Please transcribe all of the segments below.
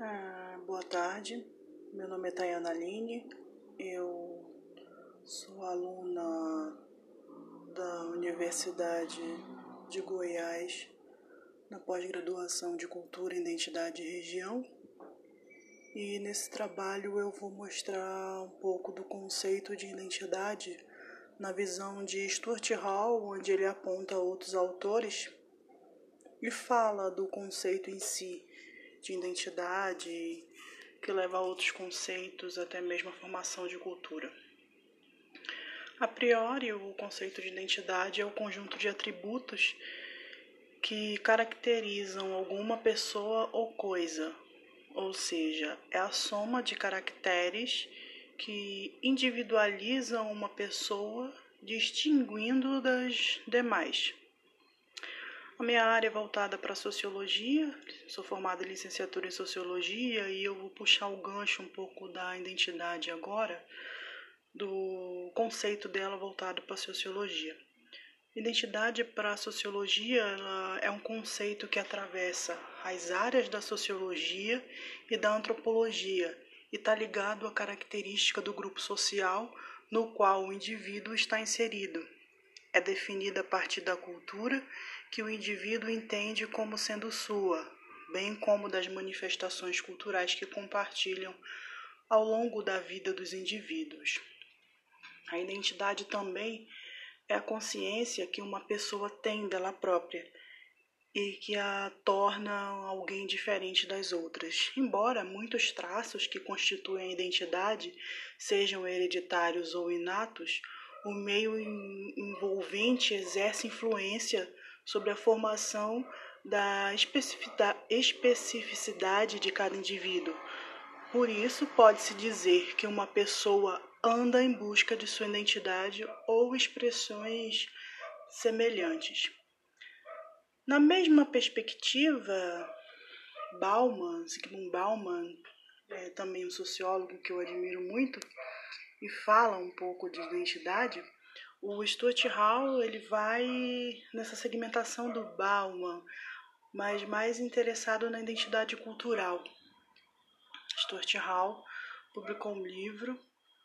Ah, boa tarde, meu nome é Tayana Aline, eu sou aluna da Universidade de Goiás na pós-graduação de Cultura, Identidade e Região. E nesse trabalho eu vou mostrar um pouco do conceito de identidade na visão de Stuart Hall, onde ele aponta outros autores e fala do conceito em si de identidade, que leva a outros conceitos, até mesmo a formação de cultura. A priori, o conceito de identidade é o conjunto de atributos que caracterizam alguma pessoa ou coisa, ou seja, é a soma de caracteres que individualizam uma pessoa, distinguindo das demais. A minha área é voltada para a sociologia, sou formada em licenciatura em sociologia e eu vou puxar o gancho um pouco da identidade agora, do conceito dela voltado para a sociologia. Identidade para a sociologia é um conceito que atravessa as áreas da sociologia e da antropologia e está ligado à característica do grupo social no qual o indivíduo está inserido. É definida a partir da cultura que o indivíduo entende como sendo sua, bem como das manifestações culturais que compartilham ao longo da vida dos indivíduos. A identidade também é a consciência que uma pessoa tem dela própria e que a torna alguém diferente das outras. Embora muitos traços que constituem a identidade sejam hereditários ou inatos, o meio envolvente exerce influência sobre a formação da especificidade de cada indivíduo. Por isso, pode-se dizer que uma pessoa anda em busca de sua identidade ou expressões semelhantes. Na mesma perspectiva, Bauman, Sigmund Bauman, é também um sociólogo que eu admiro muito, e fala um pouco de identidade, o Stuart Hall ele vai nessa segmentação do Bauman, mas mais interessado na identidade cultural. Stuart Hall publicou um livro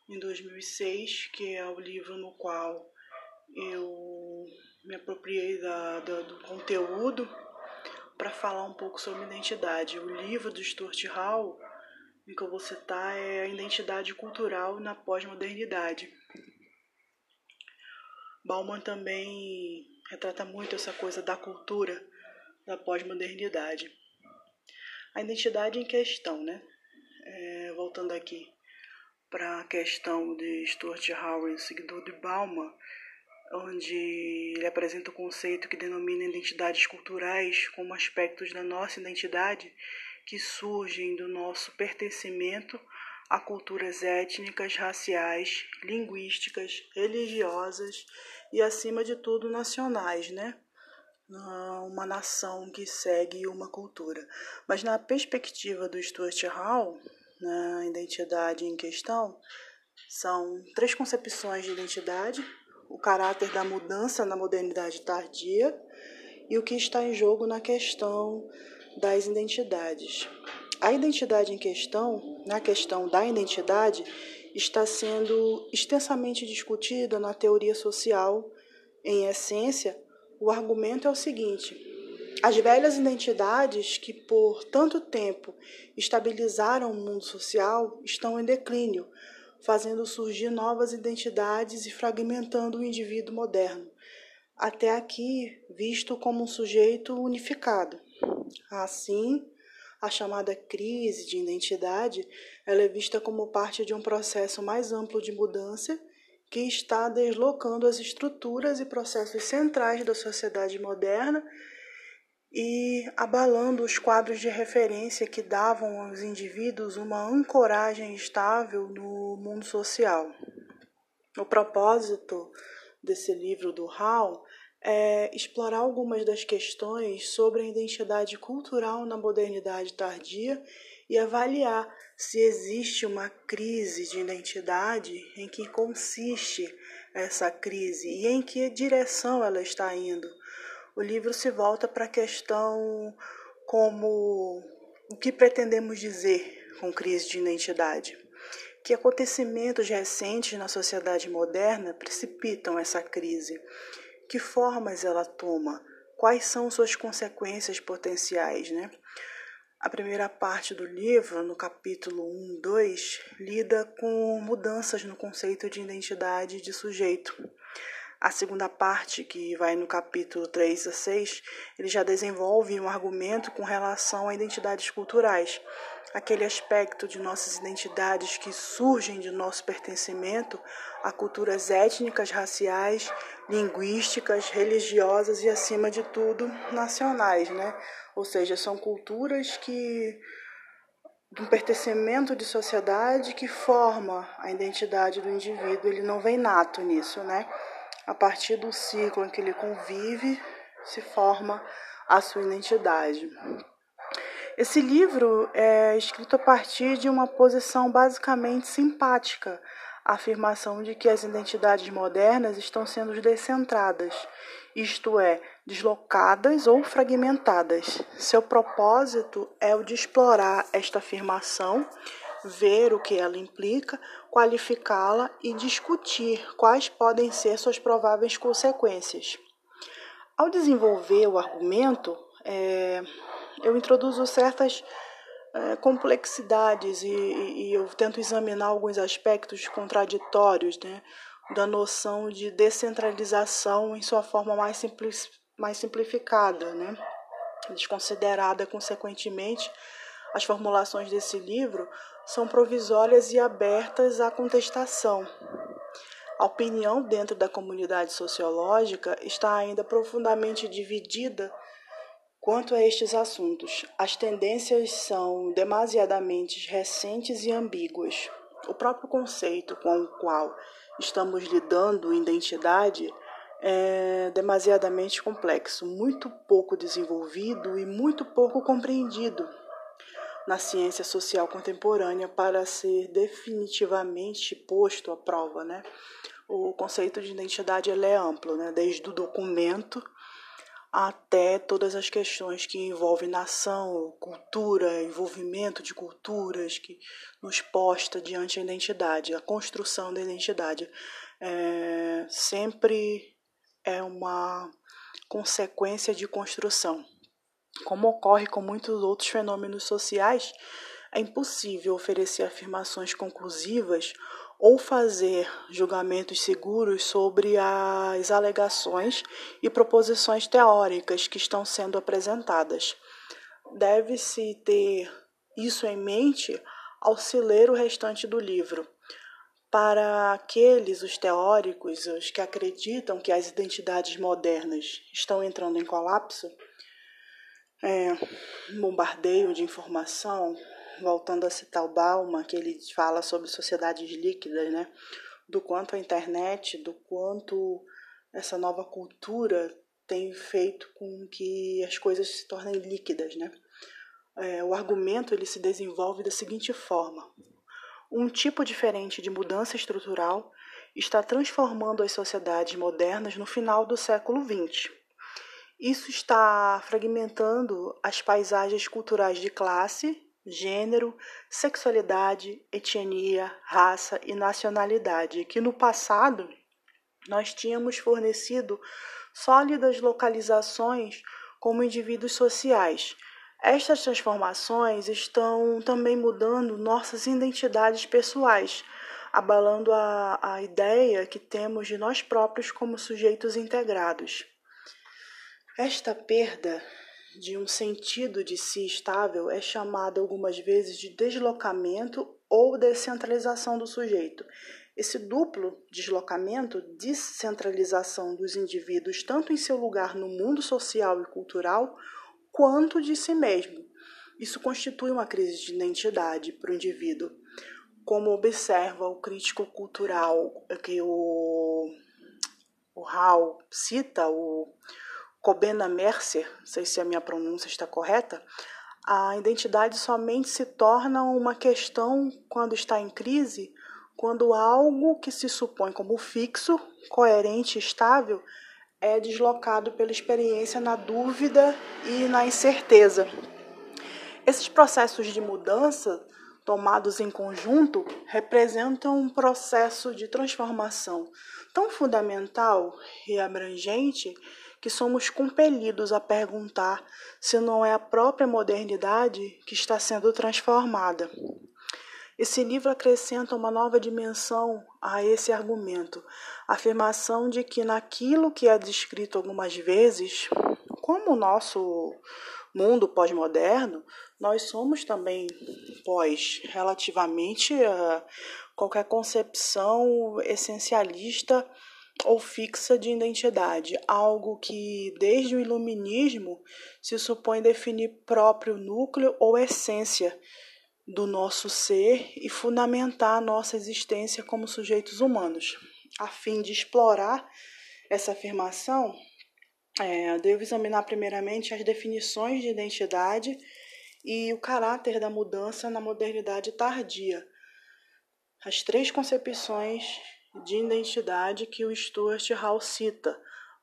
em 2006, que é o livro no qual eu me apropriei da, da do conteúdo para falar um pouco sobre identidade. O livro do Stuart Hall, que eu vou citar, é a identidade cultural na pós-modernidade. Bauman também retrata muito essa coisa da cultura da pós-modernidade. A identidade em questão, né? É, voltando aqui para a questão de Stuart Howard, seguidor de Bauman, onde ele apresenta o conceito que denomina identidades culturais como aspectos da nossa identidade que surgem do nosso pertencimento a culturas étnicas, raciais, linguísticas, religiosas e, acima de tudo, nacionais, né? Uma nação que segue uma cultura. Mas, na perspectiva do Stuart Hall, na identidade em questão, são três concepções de identidade: o caráter da mudança na modernidade tardia e o que está em jogo na questão das identidades. A identidade em questão, na questão da identidade, está sendo extensamente discutida na teoria social. Em essência, o argumento é o seguinte: as velhas identidades que por tanto tempo estabilizaram o mundo social estão em declínio, fazendo surgir novas identidades e fragmentando o indivíduo moderno, até aqui visto como um sujeito unificado. Assim, a chamada crise de identidade ela é vista como parte de um processo mais amplo de mudança que está deslocando as estruturas e processos centrais da sociedade moderna e abalando os quadros de referência que davam aos indivíduos uma ancoragem estável no mundo social. O propósito desse livro do Hall é explorar algumas das questões sobre a identidade cultural na modernidade tardia e avaliar se existe uma crise de identidade, em que consiste essa crise e em que direção ela está indo. O livro se volta para a questão como que pretendemos dizer com crise de identidade? Que acontecimentos recentes na sociedade moderna precipitam essa crise? Que formas ela toma? Quais são suas consequências potenciais, né? A primeira parte do livro, no capítulo 1, 2, lida com mudanças no conceito de identidade de sujeito. A segunda parte, que vai no capítulo 3 a 6, ele já desenvolve um argumento com relação a identidades culturais, aquele aspecto de nossas identidades que surgem de nosso pertencimento a culturas étnicas, raciais, linguísticas, religiosas e, acima de tudo, nacionais, né? Ou seja, são culturas que um pertencimento de sociedade que forma a identidade do indivíduo, ele não vem nato nisso, né? A partir do ciclo em que ele convive, se forma a sua identidade. Esse livro é escrito a partir de uma posição basicamente simpática, a afirmação de que as identidades modernas estão sendo descentradas, isto é, deslocadas ou fragmentadas. Seu propósito é o de explorar esta afirmação, ver o que ela implica, qualificá-la e discutir quais podem ser suas prováveis consequências. Ao desenvolver o argumento, é, eu introduzo certas é, complexidades e, e, eu tento examinar alguns aspectos contraditórios né, da noção de descentralização em sua forma mais simples, mais simplificada, né? desconsiderada, consequentemente, as formulações desse livro são provisórias e abertas à contestação. A opinião dentro da comunidade sociológica está ainda profundamente dividida quanto a estes assuntos. As tendências são demasiadamente recentes e ambíguas. O próprio conceito com o qual estamos lidando, identidade, é demasiadamente complexo, muito pouco desenvolvido e muito pouco compreendido na ciência social contemporânea para ser definitivamente posto à prova, né? O conceito de identidade é amplo, né? Desde o documento até todas as questões que envolvem nação, cultura, envolvimento de culturas que nos posta diante da identidade, a construção da identidade. É, sempre é uma consequência de construção. Como ocorre com muitos outros fenômenos sociais, é impossível oferecer afirmações conclusivas ou fazer julgamentos seguros sobre as alegações e proposições teóricas que estão sendo apresentadas. Deve-se ter isso em mente ao se ler o restante do livro. Para aqueles, os teóricos, os que acreditam que as identidades modernas estão entrando em colapso, é, bombardeio de informação, voltando a citar o Bauman, que ele fala sobre sociedades líquidas, né? Do quanto a internet, do quanto essa nova cultura tem feito com que as coisas se tornem líquidas, né? É, o argumento ele se desenvolve da seguinte forma: um tipo diferente de mudança estrutural está transformando as sociedades modernas no final do século XX. Isso está fragmentando as paisagens culturais de classe, gênero, sexualidade, etnia, raça e nacionalidade, que no passado nós tínhamos fornecido sólidas localizações como indivíduos sociais estas transformações estão também mudando nossas identidades pessoais, abalando a, a ideia que temos de nós próprios como sujeitos integrados. Esta perda de um sentido de si estável é chamada algumas vezes de deslocamento ou descentralização do sujeito. Esse duplo deslocamento, descentralização dos indivíduos, tanto em seu lugar no mundo social e cultural, quanto de si mesmo. Isso constitui uma crise de identidade para o indivíduo, como observa o crítico cultural que o, o Hall cita, o Cobena Mercer, não sei se a minha pronúncia está correta, a identidade somente se torna uma questão quando está em crise, quando algo que se supõe como fixo, coerente estável é deslocado pela experiência na dúvida e na incerteza. Esses processos de mudança tomados em conjunto representam um processo de transformação tão fundamental e abrangente que somos compelidos a perguntar se não é a própria modernidade que está sendo transformada. Esse livro acrescenta uma nova dimensão a esse argumento, a afirmação de que naquilo que é descrito algumas vezes, como o nosso mundo pós-moderno, nós somos também pós relativamente a qualquer concepção essencialista ou fixa de identidade, algo que desde o iluminismo se supõe definir próprio núcleo ou essência do nosso ser e fundamentar a nossa existência como sujeitos humanos. A fim de explorar essa afirmação, é, devo examinar primeiramente as definições de identidade e o caráter da mudança na modernidade tardia. As três concepções de identidade que o Stuart Hall cita.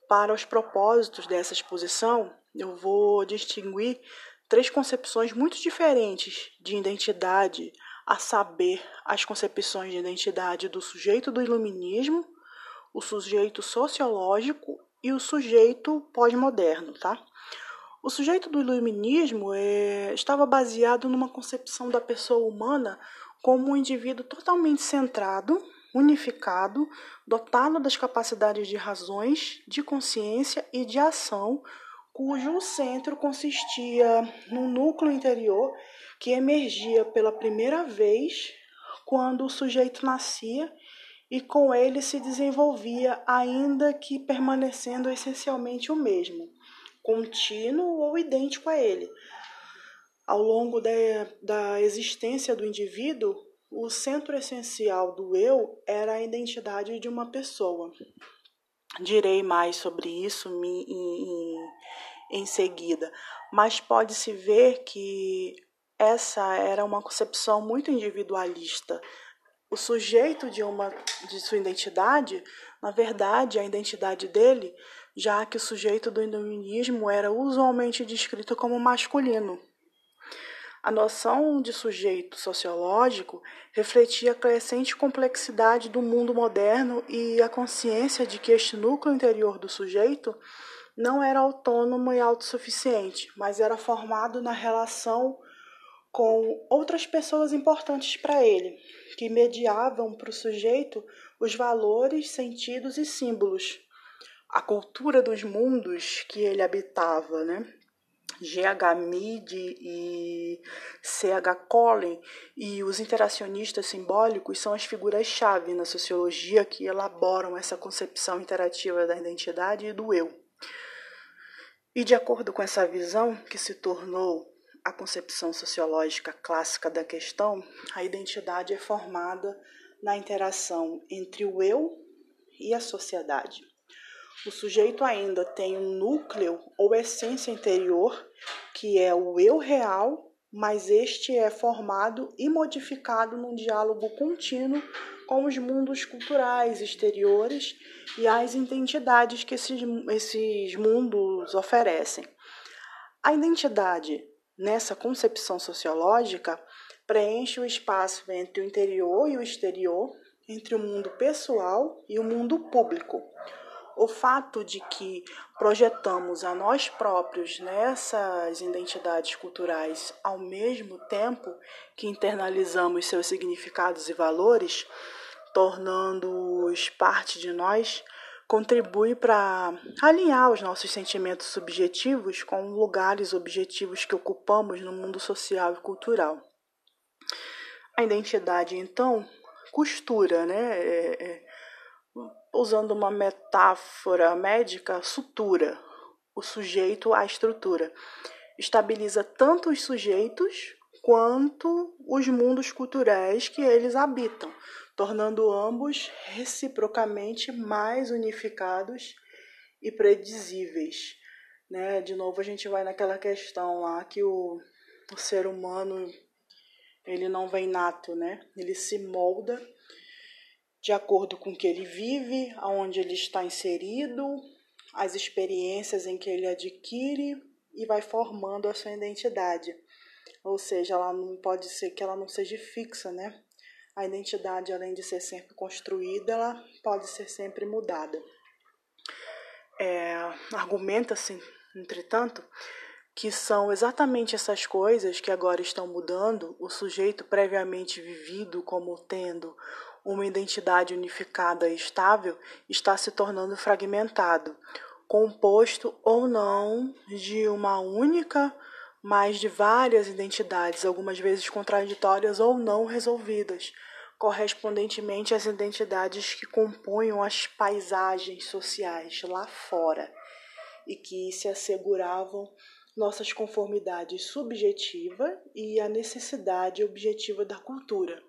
Para os propósitos dessa exposição, eu vou distinguir três concepções muito diferentes de identidade, a saber, as concepções de identidade do sujeito do iluminismo, o sujeito sociológico e o sujeito pós-moderno, tá? O sujeito do iluminismo é, estava baseado numa concepção da pessoa humana como um indivíduo totalmente centrado, unificado, dotado das capacidades de razões, de consciência e de ação cujo centro consistia no núcleo interior que emergia pela primeira vez quando o sujeito nascia e com ele se desenvolvia, ainda que permanecendo essencialmente o mesmo, contínuo ou idêntico a ele. Ao longo da, da existência do indivíduo, o centro essencial do eu era a identidade de uma pessoa. Direi mais sobre isso em, em, em seguida, mas pode-se ver que essa era uma concepção muito individualista. O sujeito de uma de sua identidade, na verdade, a identidade dele, já que o sujeito do iluminismo era usualmente descrito como masculino. A noção de sujeito sociológico refletia a crescente complexidade do mundo moderno e a consciência de que este núcleo interior do sujeito não era autônomo e autossuficiente, mas era formado na relação com outras pessoas importantes para ele, que mediavam para o sujeito os valores, sentidos e símbolos, a cultura dos mundos que ele habitava, né? G.H. Mead e C.H. Collin e os interacionistas simbólicos são as figuras-chave na sociologia que elaboram essa concepção interativa da identidade e do eu. E de acordo com essa visão, que se tornou a concepção sociológica clássica da questão, a identidade é formada na interação entre o eu e a sociedade. O sujeito ainda tem um núcleo ou essência interior, que é o eu real, mas este é formado e modificado num diálogo contínuo com os mundos culturais exteriores e as identidades que esses, esses mundos oferecem. A identidade, nessa concepção sociológica, preenche o espaço entre o interior e o exterior, entre o mundo pessoal e o mundo público o fato de que projetamos a nós próprios nessas identidades culturais ao mesmo tempo que internalizamos seus significados e valores, tornando-os parte de nós, contribui para alinhar os nossos sentimentos subjetivos com lugares objetivos que ocupamos no mundo social e cultural. A identidade, então, costura, né? É, é, usando uma metáfora médica, sutura o sujeito à estrutura. Estabiliza tanto os sujeitos quanto os mundos culturais que eles habitam, tornando ambos reciprocamente mais unificados e predizíveis. Né? De novo, a gente vai naquela questão lá que o, o ser humano ele não vem nato, né? ele se molda de acordo com o que ele vive, aonde ele está inserido, as experiências em que ele adquire e vai formando a sua identidade. ou seja, ela não pode ser que ela não seja fixa, né? A identidade, além de ser sempre construída, ela pode ser sempre mudada. É, Argumenta-se, entretanto, que são exatamente essas coisas que agora estão mudando o sujeito previamente vivido como tendo uma identidade unificada e estável está se tornando fragmentado, composto ou não de uma única, mas de várias identidades, algumas vezes contraditórias ou não resolvidas, correspondentemente às identidades que compõem as paisagens sociais lá fora e que se asseguravam nossas conformidades subjetiva e a necessidade objetiva da cultura.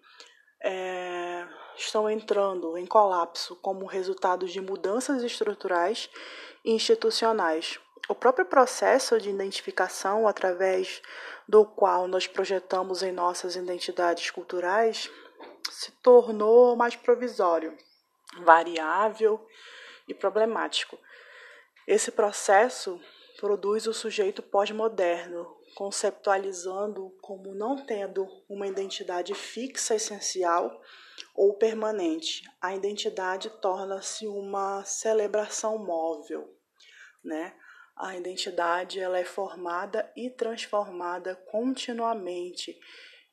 É, estão entrando em colapso como resultado de mudanças estruturais e institucionais. O próprio processo de identificação, através do qual nós projetamos em nossas identidades culturais, se tornou mais provisório, variável e problemático. Esse processo produz o sujeito pós-moderno, conceptualizando como não tendo uma identidade fixa, essencial ou permanente. A identidade torna-se uma celebração móvel, né? A identidade ela é formada e transformada continuamente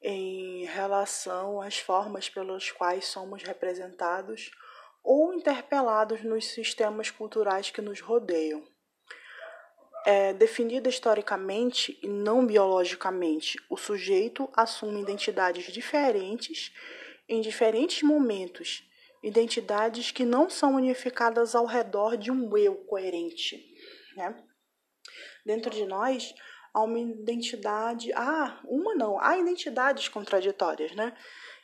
em relação às formas pelas quais somos representados ou interpelados nos sistemas culturais que nos rodeiam é definida historicamente e não biologicamente. O sujeito assume identidades diferentes em diferentes momentos, identidades que não são unificadas ao redor de um eu coerente. Né? Dentro de nós há uma identidade, ah, uma não, há identidades contraditórias, né?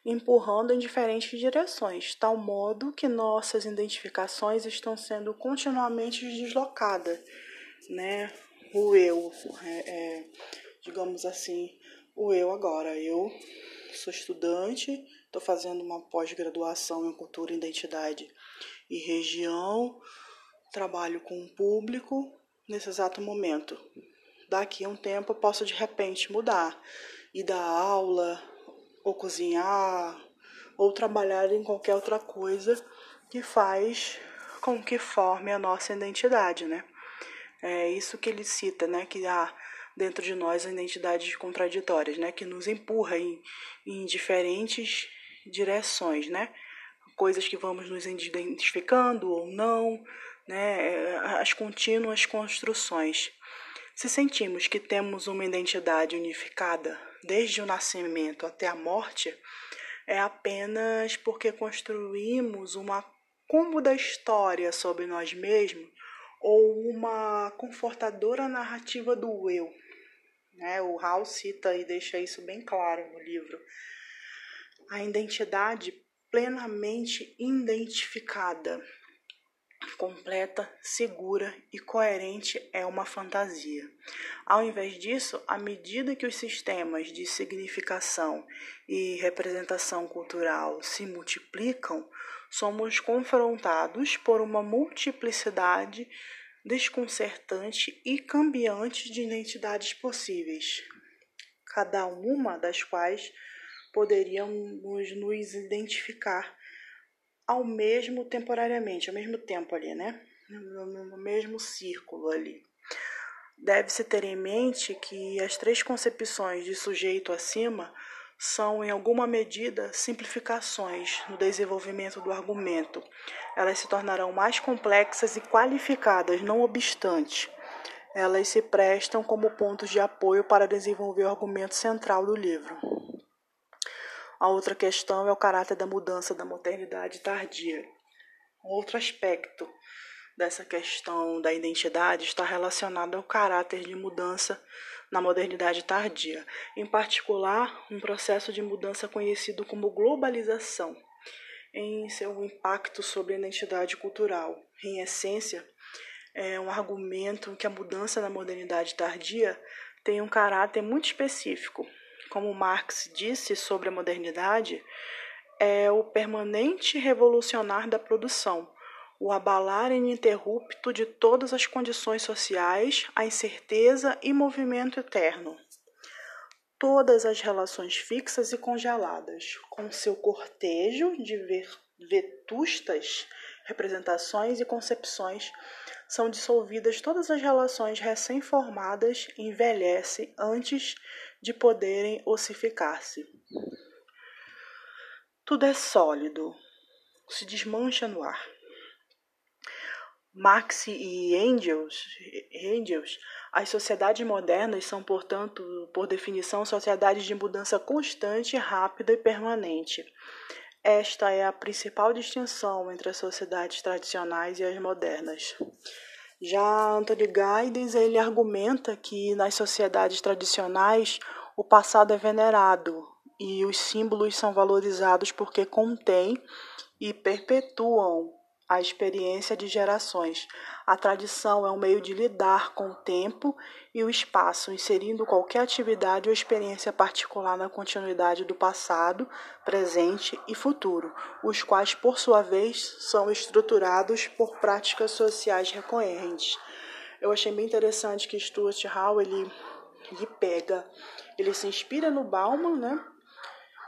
empurrando em diferentes direções, tal modo que nossas identificações estão sendo continuamente deslocadas né, o eu, é, é, digamos assim, o eu agora. Eu sou estudante, estou fazendo uma pós-graduação em cultura, identidade e região, trabalho com o público nesse exato momento. Daqui a um tempo eu posso de repente mudar e dar aula, ou cozinhar, ou trabalhar em qualquer outra coisa que faz com que forme a nossa identidade, né? É isso que ele cita, né? Que há dentro de nós identidades contraditórias, né? Que nos empurra em, em diferentes direções, né? Coisas que vamos nos identificando ou não, né? As contínuas construções. Se sentimos que temos uma identidade unificada desde o nascimento até a morte, é apenas porque construímos uma cômoda história sobre nós mesmos ou uma confortadora narrativa do eu. Né? O Hal cita e deixa isso bem claro no livro. A identidade plenamente identificada, completa, segura e coerente é uma fantasia. Ao invés disso, à medida que os sistemas de significação e representação cultural se multiplicam, somos confrontados por uma multiplicidade desconcertante e cambiante de identidades possíveis, cada uma das quais poderíamos nos identificar ao mesmo temporariamente, ao mesmo tempo ali, né? No mesmo círculo ali. Deve-se ter em mente que as três concepções de sujeito acima são, em alguma medida, simplificações no desenvolvimento do argumento. Elas se tornarão mais complexas e qualificadas, não obstante. Elas se prestam como pontos de apoio para desenvolver o argumento central do livro. A outra questão é o caráter da mudança da modernidade tardia. Outro aspecto dessa questão da identidade está relacionado ao caráter de mudança na modernidade tardia, em particular, um processo de mudança conhecido como globalização, em seu impacto sobre a identidade cultural. Em essência, é um argumento que a mudança na modernidade tardia tem um caráter muito específico. Como Marx disse sobre a modernidade, é o permanente revolucionar da produção, o abalar ininterrupto de todas as condições sociais, a incerteza e movimento eterno. todas as relações fixas e congeladas, com seu cortejo de vetustas representações e concepções, são dissolvidas todas as relações recém-formadas e envelhecem antes de poderem ossificar-se. Tudo é sólido, se desmancha no ar. Marx e Engels, Engels, as sociedades modernas são, portanto, por definição, sociedades de mudança constante, rápida e permanente. Esta é a principal distinção entre as sociedades tradicionais e as modernas. Já Anthony Giddens ele argumenta que nas sociedades tradicionais o passado é venerado e os símbolos são valorizados porque contêm e perpetuam a experiência de gerações. A tradição é um meio de lidar com o tempo e o espaço, inserindo qualquer atividade ou experiência particular na continuidade do passado, presente e futuro, os quais, por sua vez, são estruturados por práticas sociais recorrentes. Eu achei bem interessante que Stuart Hall ele, ele pega, ele se inspira no Bauman, né?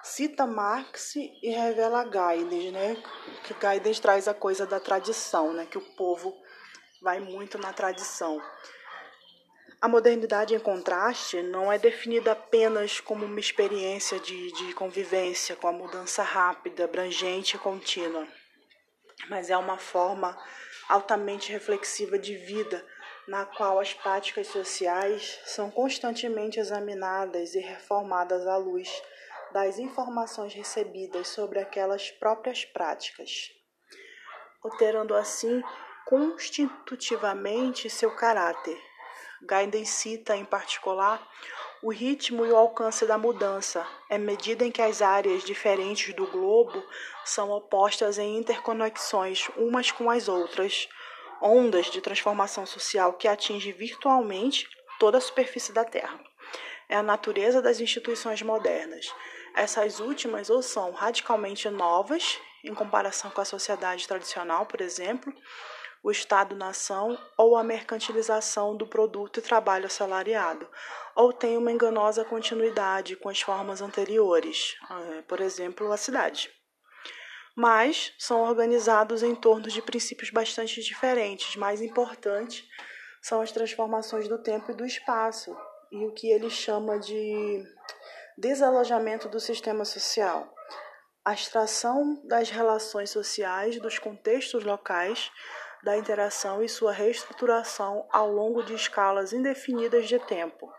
Cita Marx e revela Gaides, né? Que Gaides traz a coisa da tradição, né? Que o povo vai muito na tradição. A modernidade, em contraste, não é definida apenas como uma experiência de, de convivência com a mudança rápida, abrangente e contínua, mas é uma forma altamente reflexiva de vida, na qual as práticas sociais são constantemente examinadas e reformadas à luz das informações recebidas sobre aquelas próprias práticas, alterando assim constitutivamente seu caráter. Gaiden cita, em particular, o ritmo e o alcance da mudança, à medida em que as áreas diferentes do globo são opostas em interconexões umas com as outras, ondas de transformação social que atinge virtualmente toda a superfície da Terra. É a natureza das instituições modernas, essas últimas ou são radicalmente novas em comparação com a sociedade tradicional, por exemplo, o Estado-nação ou a mercantilização do produto e trabalho assalariado, ou têm uma enganosa continuidade com as formas anteriores, eh, por exemplo, a cidade. Mas são organizados em torno de princípios bastante diferentes. Mais importante são as transformações do tempo e do espaço, e o que ele chama de desalojamento do sistema social, a extração das relações sociais dos contextos locais, da interação e sua reestruturação ao longo de escalas indefinidas de tempo.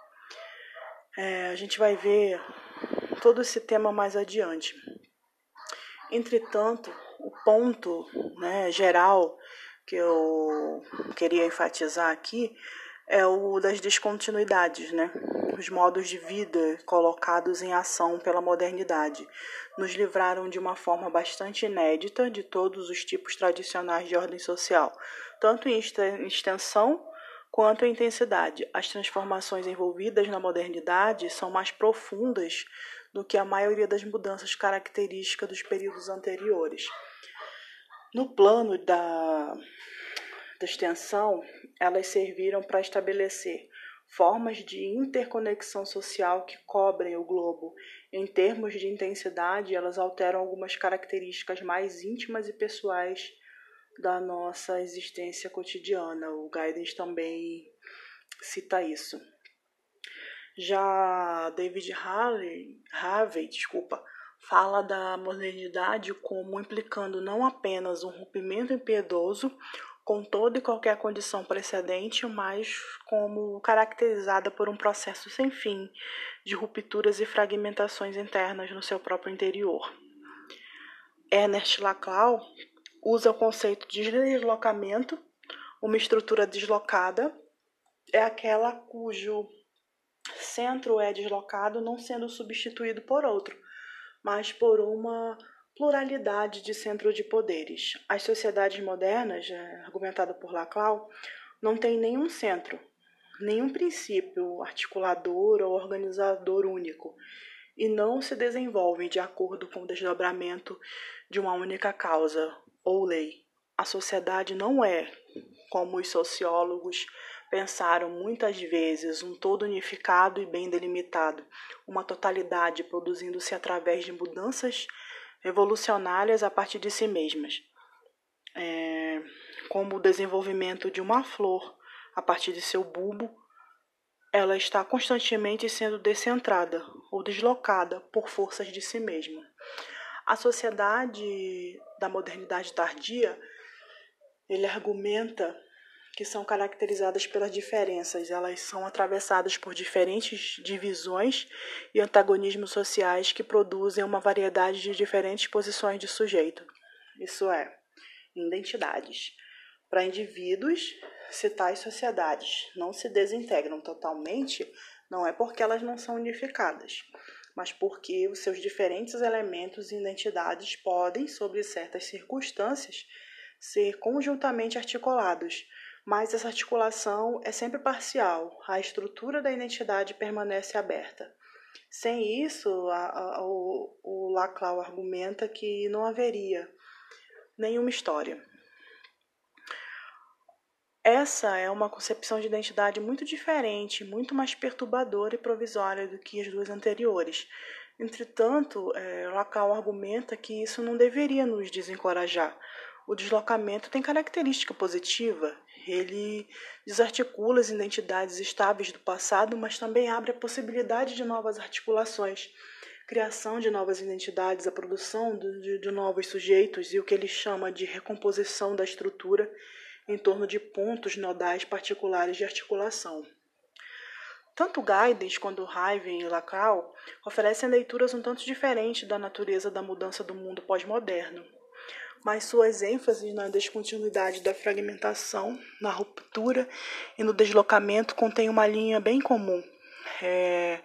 É, a gente vai ver todo esse tema mais adiante. Entretanto, o ponto né, geral que eu queria enfatizar aqui é o das descontinuidades, né? os modos de vida colocados em ação pela modernidade nos livraram de uma forma bastante inédita de todos os tipos tradicionais de ordem social, tanto em extensão quanto em intensidade. As transformações envolvidas na modernidade são mais profundas do que a maioria das mudanças características dos períodos anteriores. No plano da, da extensão, elas serviram para estabelecer formas de interconexão social que cobrem o globo. Em termos de intensidade, elas alteram algumas características mais íntimas e pessoais da nossa existência cotidiana. O Guidance também cita isso. Já David Harvey, Harvey desculpa, fala da modernidade como implicando não apenas um rompimento impiedoso com toda e qualquer condição precedente, mas como caracterizada por um processo sem fim de rupturas e fragmentações internas no seu próprio interior. Ernest Laclau usa o conceito de deslocamento, uma estrutura deslocada é aquela cujo centro é deslocado, não sendo substituído por outro, mas por uma pluralidade de centro de poderes. As sociedades modernas, argumentada por Laclau, não têm nenhum centro, nenhum princípio articulador ou organizador único e não se desenvolvem de acordo com o desdobramento de uma única causa ou lei. A sociedade não é, como os sociólogos pensaram muitas vezes um todo unificado e bem delimitado, uma totalidade produzindo-se através de mudanças revolucionárias a partir de si mesmas, é, como o desenvolvimento de uma flor a partir de seu bulbo, ela está constantemente sendo descentrada ou deslocada por forças de si mesma. A sociedade da modernidade tardia, ele argumenta que são caracterizadas pelas diferenças, elas são atravessadas por diferentes divisões e antagonismos sociais que produzem uma variedade de diferentes posições de sujeito. Isso é, identidades. Para indivíduos, se tais sociedades não se desintegram totalmente, não é porque elas não são unificadas, mas porque os seus diferentes elementos e identidades podem, sob certas circunstâncias, ser conjuntamente articulados, mas essa articulação é sempre parcial, a estrutura da identidade permanece aberta. Sem isso, a, a, o, o Laclau argumenta que não haveria nenhuma história. Essa é uma concepção de identidade muito diferente, muito mais perturbadora e provisória do que as duas anteriores. Entretanto, é, Lacan argumenta que isso não deveria nos desencorajar. O deslocamento tem característica positiva. Ele desarticula as identidades estáveis do passado, mas também abre a possibilidade de novas articulações, criação de novas identidades, a produção de, de novos sujeitos e o que ele chama de recomposição da estrutura em torno de pontos nodais particulares de articulação. Tanto Gaides quanto Raven e Lacan oferecem leituras um tanto diferentes da natureza da mudança do mundo pós-moderno, mas suas ênfases na descontinuidade da fragmentação, na ruptura e no deslocamento contêm uma linha bem comum. É,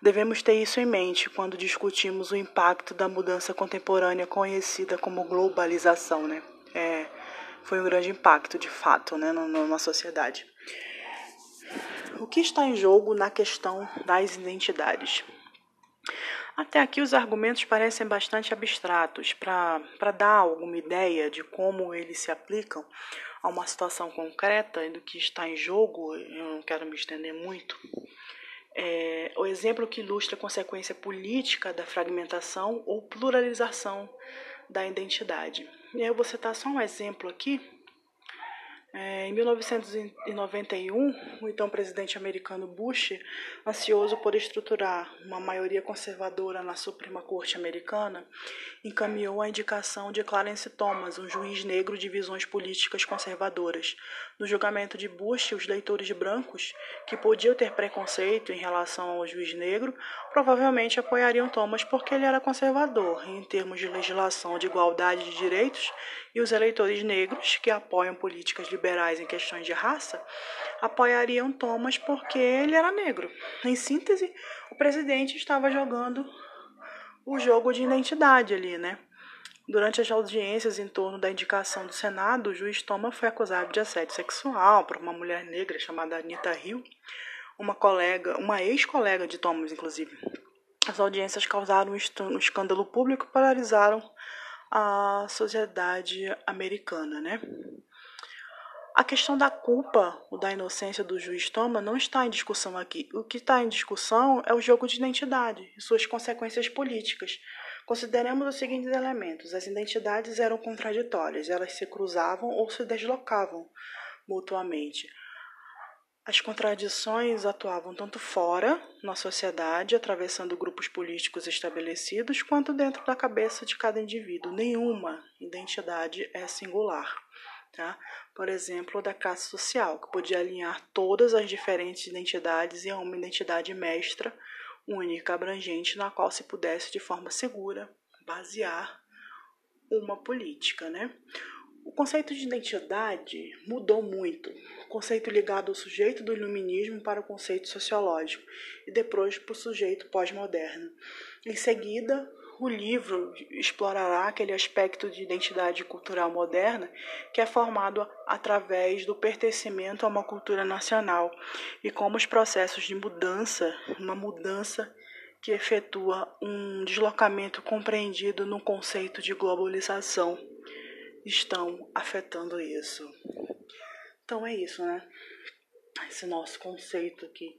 devemos ter isso em mente quando discutimos o impacto da mudança contemporânea conhecida como globalização. Né? É, foi um grande impacto, de fato, né, na sociedade. O que está em jogo na questão das identidades? Até aqui os argumentos parecem bastante abstratos. Para dar alguma ideia de como eles se aplicam a uma situação concreta e do que está em jogo, eu não quero me estender muito. É, o exemplo que ilustra a consequência política da fragmentação ou pluralização da identidade. E eu vou citar só um exemplo aqui. É, em 1991, o então presidente americano Bush, ansioso por estruturar uma maioria conservadora na Suprema Corte americana, encaminhou a indicação de Clarence Thomas, um juiz negro de visões políticas conservadoras. No julgamento de Bush, os leitores brancos, que podiam ter preconceito em relação ao juiz negro, provavelmente apoiariam Thomas porque ele era conservador em termos de legislação de igualdade de direitos, e os eleitores negros, que apoiam políticas liberais em questões de raça, apoiariam Thomas porque ele era negro. Em síntese, o presidente estava jogando o jogo de identidade ali, né? Durante as audiências em torno da indicação do Senado, o juiz Thomas foi acusado de assédio sexual por uma mulher negra chamada Anita Hill, uma colega, uma ex-colega de Thomas, inclusive. As audiências causaram um escândalo público e polarizaram a sociedade americana, né? A questão da culpa ou da inocência do juiz Thomas não está em discussão aqui. O que está em discussão é o jogo de identidade e suas consequências políticas. Consideremos os seguintes elementos: as identidades eram contraditórias, elas se cruzavam ou se deslocavam mutuamente. As contradições atuavam tanto fora, na sociedade, atravessando grupos políticos estabelecidos, quanto dentro da cabeça de cada indivíduo. Nenhuma identidade é singular. Tá? Por exemplo, da classe social, que podia alinhar todas as diferentes identidades em uma identidade mestra, única, abrangente, na qual se pudesse, de forma segura, basear uma política. Né? O conceito de identidade mudou muito. O conceito ligado ao sujeito do iluminismo para o conceito sociológico e depois para o sujeito pós-moderno. Em seguida, o livro explorará aquele aspecto de identidade cultural moderna que é formado através do pertencimento a uma cultura nacional e como os processos de mudança, uma mudança que efetua um deslocamento compreendido no conceito de globalização estão afetando isso. Então é isso, né? esse nosso conceito aqui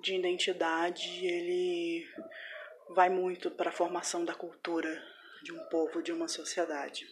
de identidade, ele vai muito para a formação da cultura de um povo, de uma sociedade.